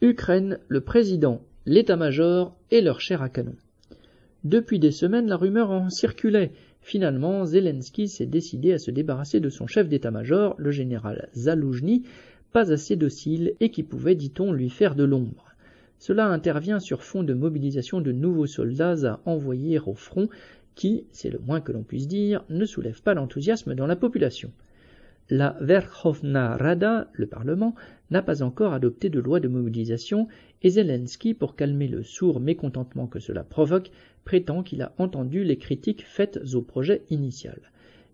Ukraine, le président, l'état-major et leur chair à canon. Depuis des semaines, la rumeur en circulait. Finalement, Zelensky s'est décidé à se débarrasser de son chef d'état-major, le général Zaloujny, pas assez docile et qui pouvait, dit-on, lui faire de l'ombre. Cela intervient sur fond de mobilisation de nouveaux soldats à envoyer au front qui, c'est le moins que l'on puisse dire, ne soulève pas l'enthousiasme dans la population. La Verkhovna Rada, le Parlement, n'a pas encore adopté de loi de mobilisation et Zelensky, pour calmer le sourd mécontentement que cela provoque, prétend qu'il a entendu les critiques faites au projet initial.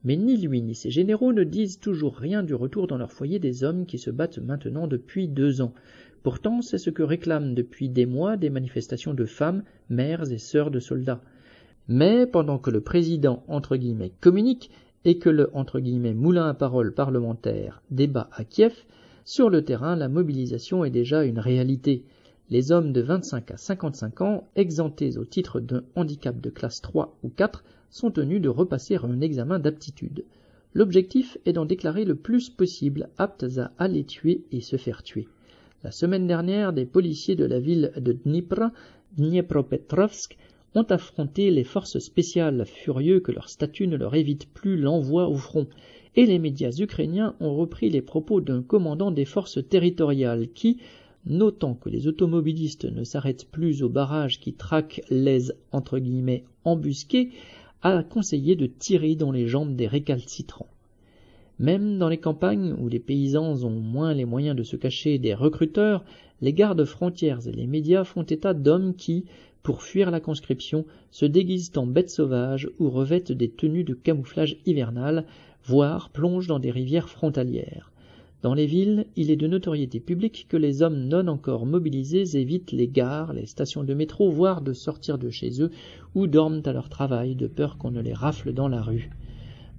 Mais ni lui ni ses généraux ne disent toujours rien du retour dans leur foyer des hommes qui se battent maintenant depuis deux ans. Pourtant, c'est ce que réclament depuis des mois des manifestations de femmes, mères et sœurs de soldats. Mais pendant que le président entre guillemets communique, et que le moulin à parole parlementaire débat à Kiev, sur le terrain, la mobilisation est déjà une réalité. Les hommes de 25 à 55 ans, exemptés au titre d'un handicap de classe 3 ou 4, sont tenus de repasser un examen d'aptitude. L'objectif est d'en déclarer le plus possible aptes à aller tuer et se faire tuer. La semaine dernière, des policiers de la ville de Dnipro, Dniepropetrovsk, ont affronté les forces spéciales, furieux que leur statut ne leur évite plus l'envoi au front, et les médias ukrainiens ont repris les propos d'un commandant des forces territoriales qui, notant que les automobilistes ne s'arrêtent plus aux barrages qui traquent les entre guillemets embusqués, a conseillé de tirer dans les jambes des récalcitrants. Même dans les campagnes où les paysans ont moins les moyens de se cacher des recruteurs, les gardes frontières et les médias font état d'hommes qui, pour fuir la conscription, se déguisent en bêtes sauvages ou revêtent des tenues de camouflage hivernal, voire plongent dans des rivières frontalières. Dans les villes, il est de notoriété publique que les hommes non encore mobilisés évitent les gares, les stations de métro, voire de sortir de chez eux, ou dorment à leur travail de peur qu'on ne les rafle dans la rue.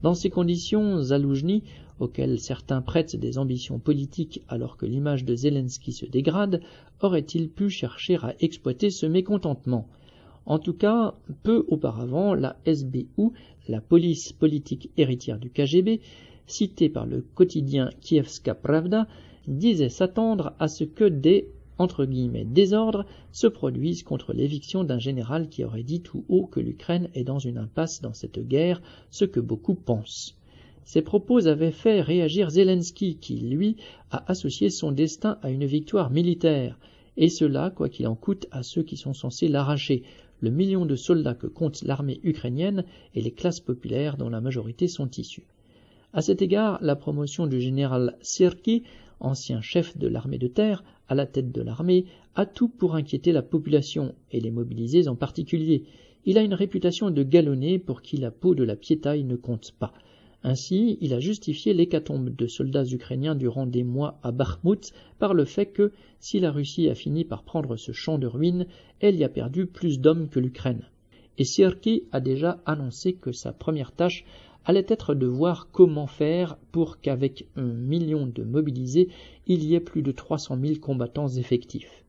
Dans ces conditions, Zaloujny, auquel certains prêtent des ambitions politiques alors que l'image de Zelensky se dégrade, aurait-il pu chercher à exploiter ce mécontentement? En tout cas, peu auparavant, la SBU, la police politique héritière du KGB, citée par le quotidien Kievska Pravda, disait s'attendre à ce que des entre désordres se produisent contre l'éviction d'un général qui aurait dit tout haut que l'Ukraine est dans une impasse dans cette guerre, ce que beaucoup pensent. Ces propos avaient fait réagir Zelensky, qui, lui, a associé son destin à une victoire militaire, et cela, quoi qu'il en coûte, à ceux qui sont censés l'arracher, le million de soldats que compte l'armée ukrainienne et les classes populaires dont la majorité sont issues. À cet égard, la promotion du général Sirki, ancien chef de l'armée de terre, à la tête de l'armée, a tout pour inquiéter la population, et les mobilisés en particulier. Il a une réputation de galonné pour qui la peau de la piétaille ne compte pas. Ainsi, il a justifié l'hécatombe de soldats ukrainiens durant des mois à Bakhmut par le fait que, si la Russie a fini par prendre ce champ de ruines, elle y a perdu plus d'hommes que l'Ukraine. Et Sierki a déjà annoncé que sa première tâche allait être de voir comment faire pour qu'avec un million de mobilisés, il y ait plus de 300 000 combattants effectifs.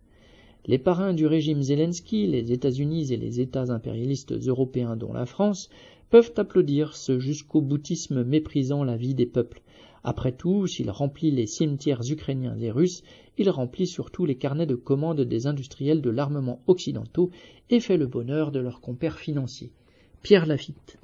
Les parrains du régime Zelensky, les États-Unis et les États impérialistes européens dont la France, peuvent applaudir ce jusqu'au boutisme méprisant la vie des peuples. Après tout, s'il remplit les cimetières ukrainiens et russes, il remplit surtout les carnets de commandes des industriels de l'armement occidentaux et fait le bonheur de leurs compères financiers. Pierre Lafitte.